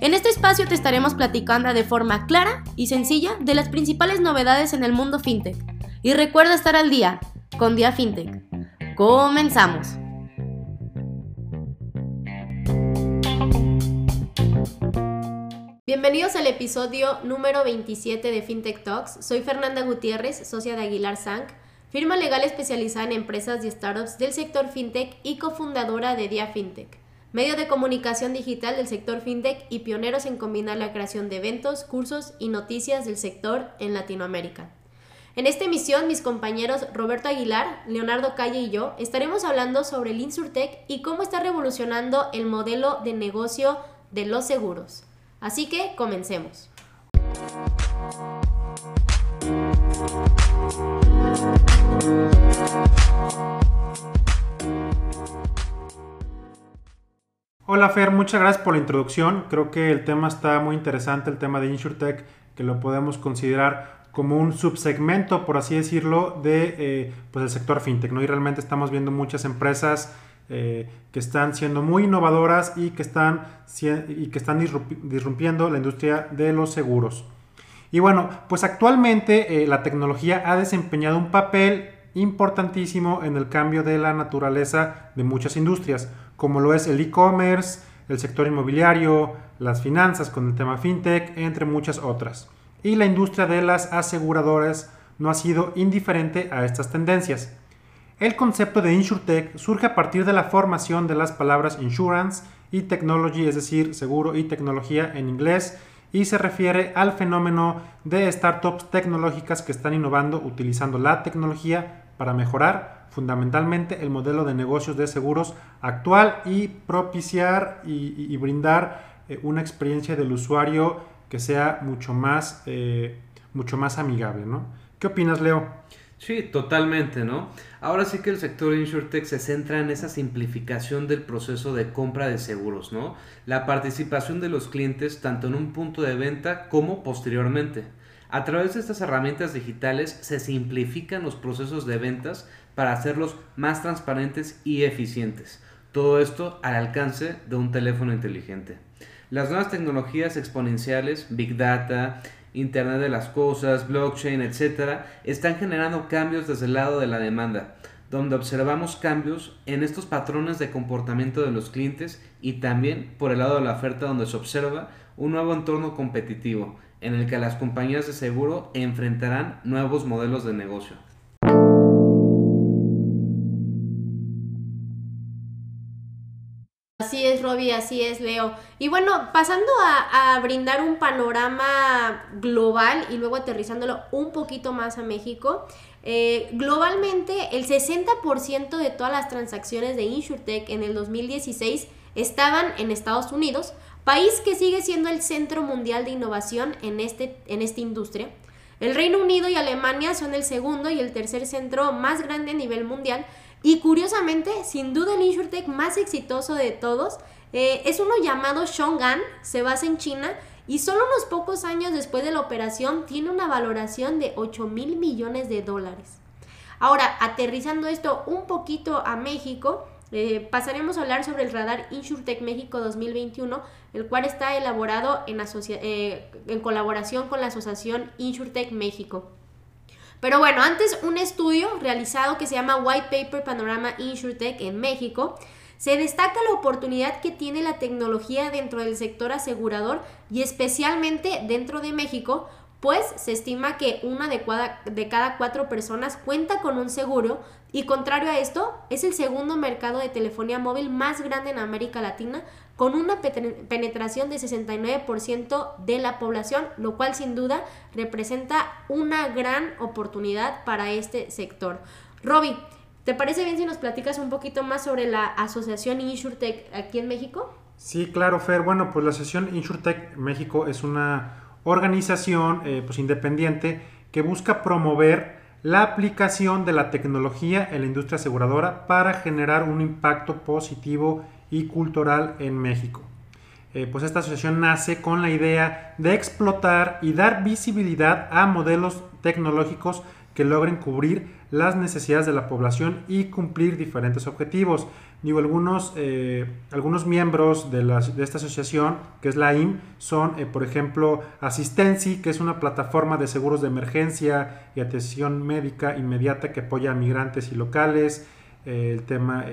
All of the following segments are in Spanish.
En este espacio te estaremos platicando de forma clara y sencilla de las principales novedades en el mundo FinTech. Y recuerda estar al día con Dia FinTech. Comenzamos. Bienvenidos al episodio número 27 de FinTech Talks. Soy Fernanda Gutiérrez, socia de Aguilar Sank, firma legal especializada en empresas y startups del sector FinTech y cofundadora de Dia FinTech, medio de comunicación digital del sector FinTech y pioneros en combinar la creación de eventos, cursos y noticias del sector en Latinoamérica. En esta emisión, mis compañeros Roberto Aguilar, Leonardo Calle y yo estaremos hablando sobre el InsurTech y cómo está revolucionando el modelo de negocio de los seguros. Así que comencemos. Hola Fer, muchas gracias por la introducción. Creo que el tema está muy interesante, el tema de InsurTech, que lo podemos considerar como un subsegmento, por así decirlo, de eh, pues el sector fintech. ¿no? Y realmente estamos viendo muchas empresas eh, que están siendo muy innovadoras y que están, y que están disrumpiendo la industria de los seguros. Y bueno, pues actualmente eh, la tecnología ha desempeñado un papel importantísimo en el cambio de la naturaleza de muchas industrias, como lo es el e-commerce, el sector inmobiliario, las finanzas con el tema fintech, entre muchas otras. Y la industria de las aseguradoras no ha sido indiferente a estas tendencias. El concepto de InsurTech surge a partir de la formación de las palabras insurance y technology, es decir, seguro y tecnología en inglés, y se refiere al fenómeno de startups tecnológicas que están innovando utilizando la tecnología para mejorar fundamentalmente el modelo de negocios de seguros actual y propiciar y, brindar eh, una experiencia del usuario que sea mucho más, eh, mucho más amigable. ¿no? ¿Qué opinas, Leo? Sí, totalmente, ¿no? Ahora sí que el sector InsurTech se centra en esa simplificación del proceso de compra de seguros, ¿no? La participación de los clientes tanto en un punto de venta como posteriormente. A través de estas herramientas digitales se simplifican los procesos de ventas para hacerlos más transparentes y eficientes. Todo esto al alcance de un teléfono inteligente. Las nuevas tecnologías exponenciales, Big Data, Internet de las Cosas, blockchain, etc., están generando cambios desde el lado de la demanda, donde observamos cambios en estos patrones de comportamiento de los clientes y también por el lado de la oferta donde se observa un nuevo entorno competitivo en el que las compañías de seguro enfrentarán nuevos modelos de negocio. Así es, Robbie, así es, Leo. Y bueno, pasando a, brindar un panorama global y luego aterrizándolo un poquito más a México, eh, globalmente el 60% de todas las transacciones de InsurTech en el 2016 estaban en Estados Unidos, país que sigue siendo el centro mundial de innovación en, este, en esta industria. El Reino Unido y Alemania son el segundo y el tercer centro más grande a nivel mundial y curiosamente, sin duda el InsurTech más exitoso de todos eh, es uno llamado Shongan, se basa en China y solo unos pocos años después de la operación tiene una valoración de 8 mil millones de dólares. Ahora, aterrizando esto un poquito a México, eh, pasaremos a hablar sobre el radar InsurTech México 2021, el cual está elaborado en, eh, en colaboración con la Asociación InsurTech México. Pero bueno, antes un estudio realizado que se llama White Paper Panorama InsurTech en México, se destaca la oportunidad que tiene la tecnología dentro del sector asegurador y especialmente dentro de México, pues se estima que una de cada, cuatro personas cuenta con un seguro y contrario a esto, es el segundo mercado de telefonía móvil más grande en América Latina, con una penetración de 69% de la población, lo cual sin duda representa una gran oportunidad para este sector. Robbie, ¿te parece bien si nos platicas un poquito más sobre la asociación InsurTech aquí en México? Sí, claro, Fer. Bueno, pues la asociación InsurTech México es una organización pues, independiente que busca promover la aplicación de la tecnología en la industria aseguradora para generar un impacto positivo y cultural en México. Eh, pues esta asociación nace con la idea de explotar y dar visibilidad a modelos tecnológicos que logren cubrir las necesidades de la población y cumplir diferentes objetivos. Algunos, eh, algunos miembros de, de, esta asociación, que es la IM, son, eh, por ejemplo, Asistency, que es una plataforma de seguros de emergencia y atención médica inmediata que apoya a migrantes y locales. Eh, el tema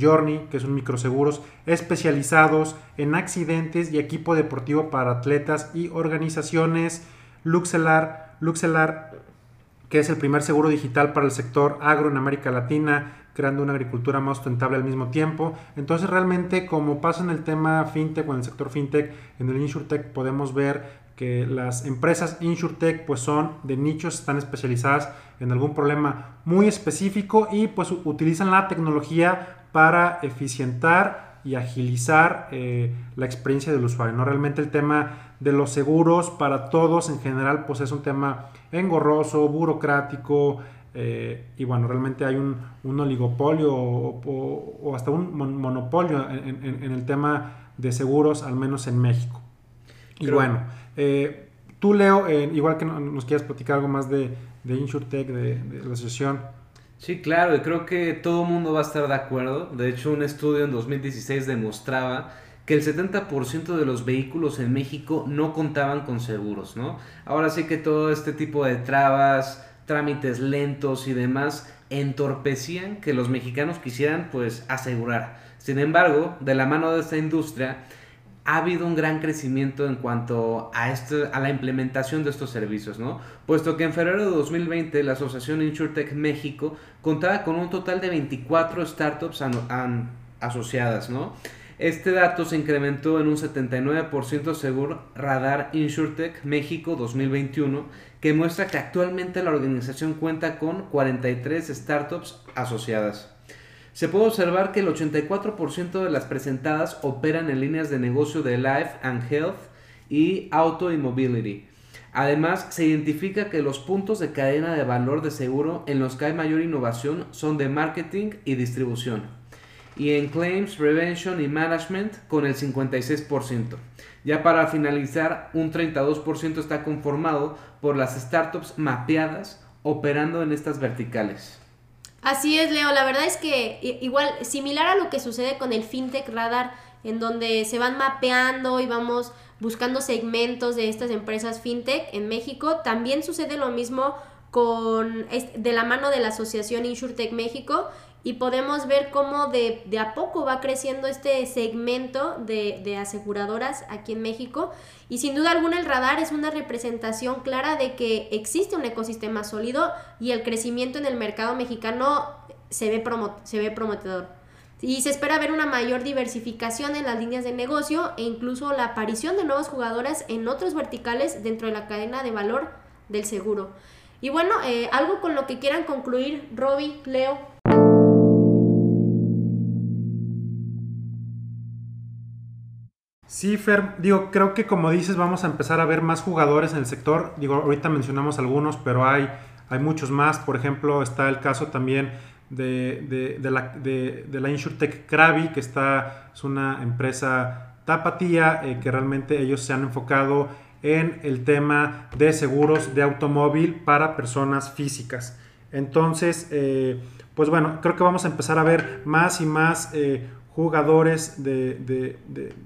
Journey, que son microseguros especializados en accidentes y equipo deportivo para atletas y organizaciones. Luxelar, Luxelar que es el primer seguro digital para el sector agro en América Latina, creando una agricultura más sustentable al mismo tiempo. Entonces realmente como pasa en el tema fintech o en el sector fintech, en el insurtech podemos ver que las empresas insurtech pues son de nichos, están especializadas en algún problema muy específico y pues utilizan la tecnología para eficientar y agilizar eh, la experiencia del usuario. ¿no? Realmente el tema de los seguros para todos en general pues es un tema engorroso, burocrático, eh, y bueno, realmente hay un, oligopolio o, hasta un monopolio en, el tema de seguros, al menos en México. Y bueno, eh, tú Leo, eh, igual que nos quieras platicar algo más de, de InsurTech, de, de la asociación. Sí, claro, y creo que todo el mundo va a estar de acuerdo. De hecho, un estudio en 2016 demostraba que el 70% de los vehículos en México no contaban con seguros, ¿no? Ahora sí que todo este tipo de trabas, trámites lentos y demás entorpecían que los mexicanos quisieran pues asegurar. Sin embargo, de la mano de esta industria ha habido un gran crecimiento en cuanto a, este, a la implementación de estos servicios, ¿no? Puesto que en febrero de 2020 la Asociación InsurTech México contaba con un total de 24 startups asociadas, ¿no? Este dato se incrementó en un 79% según Radar InsurTech México 2021, que muestra que actualmente la organización cuenta con 43 startups asociadas. Se puede observar que el 84% de las presentadas operan en líneas de negocio de Life and Health y Auto y Mobility. Además, se identifica que los puntos de cadena de valor de seguro en los que hay mayor innovación son de marketing y distribución y en Claims Prevention y Management con el 56%. Ya para finalizar, un 32% está conformado por las startups mapeadas operando en estas verticales. Así es, Leo. La verdad es que igual, similar a lo que sucede con el FinTech Radar, en donde se van mapeando y vamos buscando segmentos de estas empresas FinTech en México, también sucede lo mismo con de la mano de la Asociación InsurTech México y podemos ver cómo de, a poco va creciendo este segmento de, aseguradoras aquí en México y sin duda alguna el radar es una representación clara de que existe un ecosistema sólido y el crecimiento en el mercado mexicano se ve, se ve prometedor. Y se espera ver una mayor diversificación en las líneas de negocio e incluso la aparición de nuevas jugadoras en otros verticales dentro de la cadena de valor del seguro. Y bueno, eh, algo con lo que quieran concluir, Robbie, Leo. Sí, Fer, digo, creo que como dices, vamos a empezar a ver más jugadores en el sector. Digo, ahorita mencionamos algunos, pero hay, hay muchos más. Por ejemplo, está el caso también de, la, de, la InsurTech Krabi, que está, es una empresa tapatía, eh, que realmente ellos se han enfocado en el tema de seguros de automóvil para personas físicas. Entonces, eh, pues bueno, creo que vamos a empezar a ver más y más eh, jugadores de,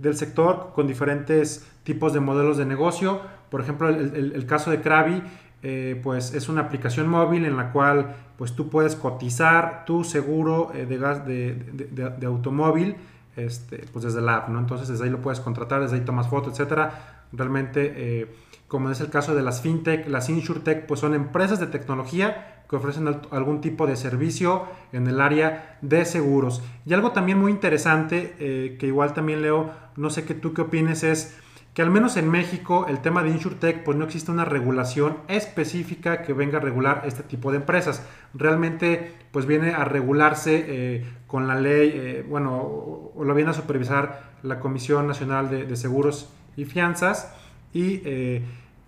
del sector con diferentes tipos de modelos de negocio. Por ejemplo, el, caso de Krabi, eh, pues es una aplicación móvil en la cual pues tú puedes cotizar tu seguro eh, de gas de, automóvil este, pues desde la app, ¿no? Entonces desde ahí lo puedes contratar, desde ahí tomas fotos, etcétera. Realmente, eh, como es el caso de las fintech, las insurtech, pues son empresas de tecnología que ofrecen algún tipo de servicio en el área de seguros. Y algo también muy interesante, eh, que igual también leo, no sé qué tú qué opines, es que al menos en México el tema de InsurTech, pues no existe una regulación específica que venga a regular este tipo de empresas. Realmente, pues viene a regularse eh, con la ley, eh, bueno, o, lo viene a supervisar la Comisión Nacional de, Seguros y Fianzas y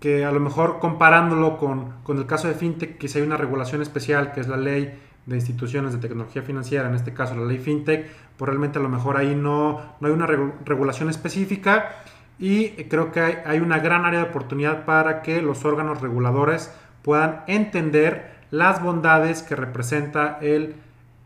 que a lo mejor comparándolo con, con el caso de FinTech, quizá hay una regulación especial, que es la ley de instituciones de tecnología financiera, en este caso la ley FinTech, pues realmente a lo mejor ahí no, no hay una regulación específica y creo que hay, una gran área de oportunidad para que los órganos reguladores puedan entender las bondades que representa el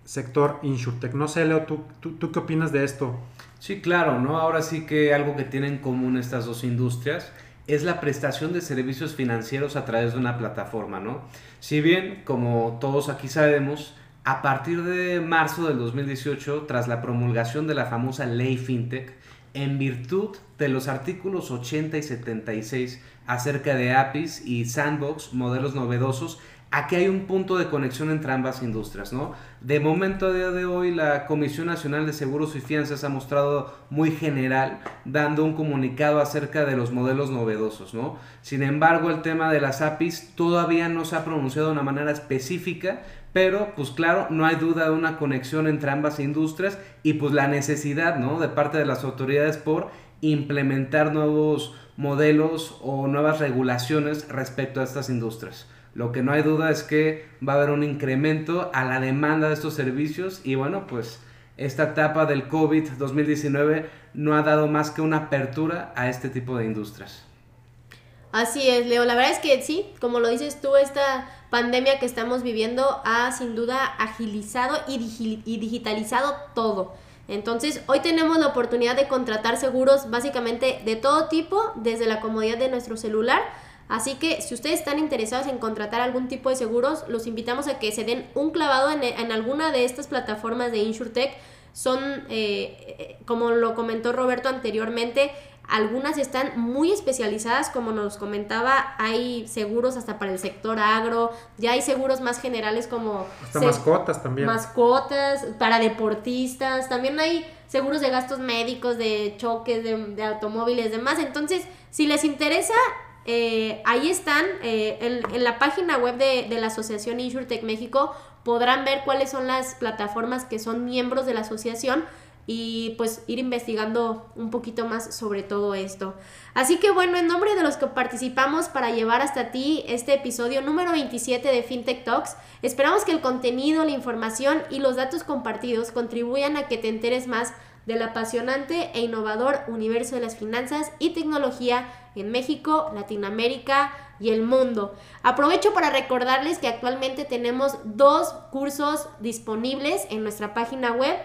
sector InsurTech. No sé, Leo, ¿tú, tú, qué opinas de esto? Sí, claro, ¿no? Ahora sí que algo que tienen en común estas dos industrias es la prestación de servicios financieros a través de una plataforma, ¿no? Si bien, como todos aquí sabemos, a partir de marzo del 2018, tras la promulgación de la famosa ley FinTech, en virtud de los artículos 80 y 76 acerca de APIs y sandbox, modelos novedosos, aquí hay un punto de conexión entre ambas industrias, ¿no? De momento a día de hoy la Comisión Nacional de Seguros y Fianzas ha mostrado muy general, dando un comunicado acerca de los modelos novedosos, ¿no? Sin embargo, el tema de las APIs todavía no se ha pronunciado de una manera específica, pero pues claro, no hay duda de una conexión entre ambas industrias y pues la necesidad, ¿no? De parte de las autoridades por implementar nuevos modelos o nuevas regulaciones respecto a estas industrias. Lo que no hay duda es que va a haber un incremento a la demanda de estos servicios y bueno, pues esta etapa del COVID 2019 no ha dado más que una apertura a este tipo de industrias. Así es, Leo. La verdad es que sí, como lo dices tú, esta pandemia que estamos viviendo ha sin duda agilizado y, digitalizado todo. Entonces, hoy tenemos la oportunidad de contratar seguros básicamente de todo tipo, desde la comodidad de nuestro celular Así que si ustedes están interesados en contratar algún tipo de seguros, los invitamos a que se den un clavado en, alguna de estas plataformas de InsurTech. Son, eh, eh, como lo comentó Roberto anteriormente, algunas están muy especializadas, como nos comentaba, hay seguros hasta para el sector agro, ya hay seguros más generales como... Hasta mascotas también. Mascotas, para deportistas, también hay seguros de gastos médicos, de choques, de, de automóviles, demás. Entonces, si les interesa, eh, ahí están, eh, en, la página web de, la Asociación InsurTech México podrán ver cuáles son las plataformas que son miembros de la asociación y pues ir investigando un poquito más sobre todo esto. Así que bueno, en nombre de los que participamos para llevar hasta ti este episodio número 27 de FinTech Talks, esperamos que el contenido, la información y los datos compartidos contribuyan a que te enteres más del apasionante e innovador universo de las finanzas y tecnología en México, Latinoamérica y el mundo. Aprovecho para recordarles que actualmente tenemos dos cursos disponibles en nuestra página web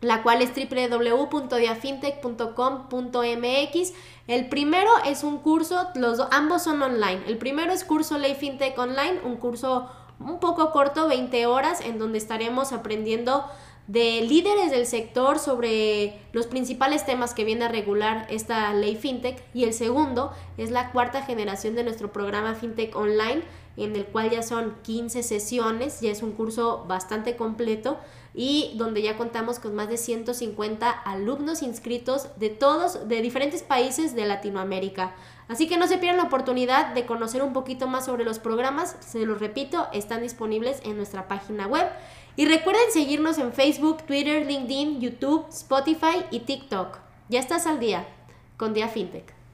la cual es www.diafintech.com.mx. El primero es un curso, los ambos son online. El primero es curso Ley Fintech Online, un curso un poco corto, 20 horas, en donde estaremos aprendiendo de líderes del sector sobre los principales temas que viene a regular esta ley FinTech y el segundo es la cuarta generación de nuestro programa FinTech Online en el cual ya son 15 sesiones, ya es un curso bastante completo y donde ya contamos con más de 150 alumnos inscritos de todos, de diferentes países de Latinoamérica. Así que no se pierdan la oportunidad de conocer un poquito más sobre los programas, se los repito, están disponibles en nuestra página web. Y recuerden seguirnos en Facebook, Twitter, LinkedIn, YouTube, Spotify y TikTok. Ya estás al día con Día FinTech.